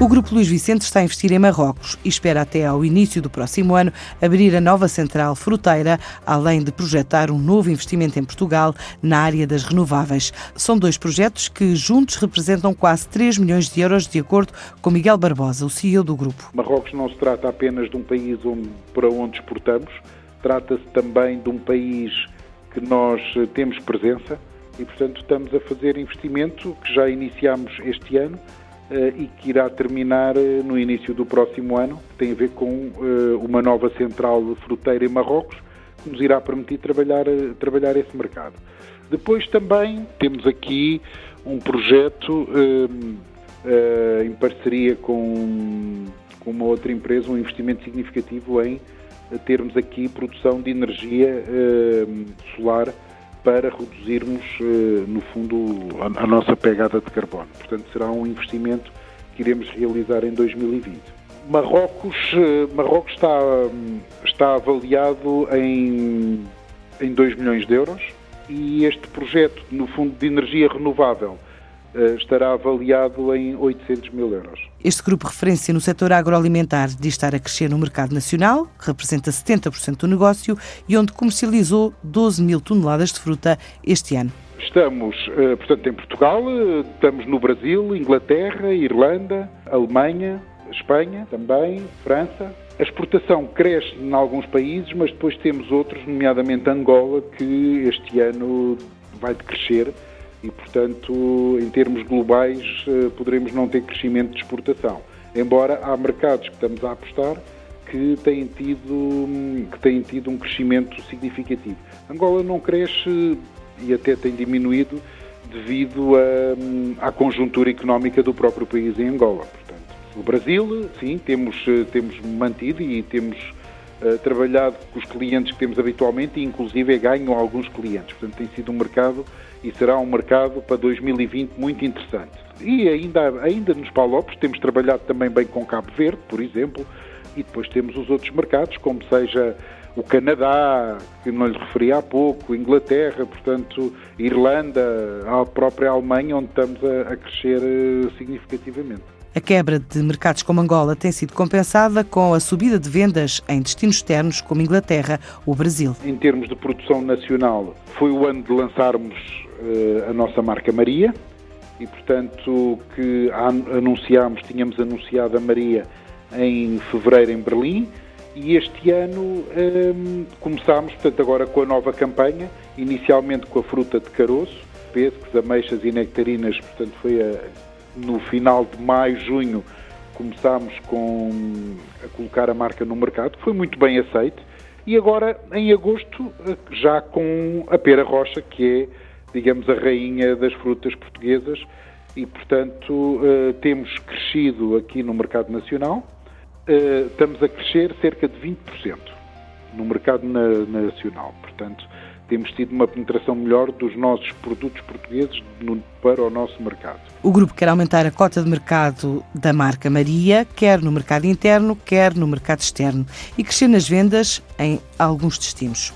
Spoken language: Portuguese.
O Grupo Luís Vicente está a investir em Marrocos e espera até ao início do próximo ano abrir a nova central fruteira, além de projetar um novo investimento em Portugal na área das renováveis. São dois projetos que juntos representam quase 3 milhões de euros, de acordo com Miguel Barbosa, o CEO do grupo. Marrocos não se trata apenas de um país para onde exportamos, trata-se também de um país que nós temos presença e, portanto, estamos a fazer investimento que já iniciamos este ano eh, e que irá terminar eh, no início do próximo ano, que tem a ver com eh, uma nova central fruteira em Marrocos, que nos irá permitir trabalhar, trabalhar esse mercado. Depois também temos aqui um projeto em parceria com, com uma outra empresa, um investimento significativo em termos aqui produção de energia solar para reduzirmos, eh, no fundo, a nossa pegada de carbono. Portanto, será um investimento que iremos realizar em 2020. Marrocos, eh, Marrocos está, está avaliado em, em 2 milhões de euros e este projeto, no fundo, de energia renovável estará avaliado em 800 mil euros. Este grupo referência no setor agroalimentar diz estar a crescer no mercado nacional, que representa 70% do negócio e onde comercializou 12 mil toneladas de fruta este ano. Estamos, eh, portanto, em Portugal, eh, estamos no Brasil, Inglaterra, Irlanda, Alemanha, Espanha também, França. A exportação cresce em alguns países, mas depois temos outros, nomeadamente Angola, que este ano vai crescer e, portanto, em termos globais, eh, poderemos não ter crescimento de exportação. Embora há mercados que estamos a apostar que têm tido, que têm tido um crescimento significativo. Angola não cresce e até tem diminuído devido a, à conjuntura económica do próprio país em Angola. Portanto, o Brasil, sim, temos, eh, temos mantido e temos uh, trabalhado com os clientes que temos habitualmente e inclusive ganham alguns clientes. Portanto, tem sido um mercado e será um mercado para 2020 muito interessante. E ainda, ainda nos Palopes temos trabalhado também bem com Cabo Verde, por exemplo, e depois temos os outros mercados, como seja o Canadá, que não lhe referi há pouco, Inglaterra, portanto, Irlanda, a própria Alemanha, onde estamos a, a crescer eh, significativamente. A quebra de mercados como Angola tem sido compensada com a subida de vendas em destinos externos como Inglaterra ou Brasil. Em termos de produção nacional, foi o ano de lançarmos uh, a nossa marca Maria e, portanto, que anunciámos, tínhamos anunciado a Maria em fevereiro em Berlim e este ano ehm, começámos, portanto, agora com a nova campanha, inicialmente com a fruta de caroço, pêssegos, ameixas e nectarinas, portanto, foi a no final de maio, junho, começámos com, a colocar a marca no mercado, foi muito bem aceito, e agora em agosto já com a pera rocha, que é, digamos, a rainha das frutas portuguesas, e portanto eh, temos crescido aqui no mercado nacional, eh, estamos a crescer cerca de 20% no mercado nacional, portanto temos tido uma penetração melhor dos nossos produtos portugueses para o nosso mercado. O grupo quer aumentar a cota de mercado da marca Maria, quer no mercado interno, quer no mercado externo, e crescer nas vendas em alguns destinos.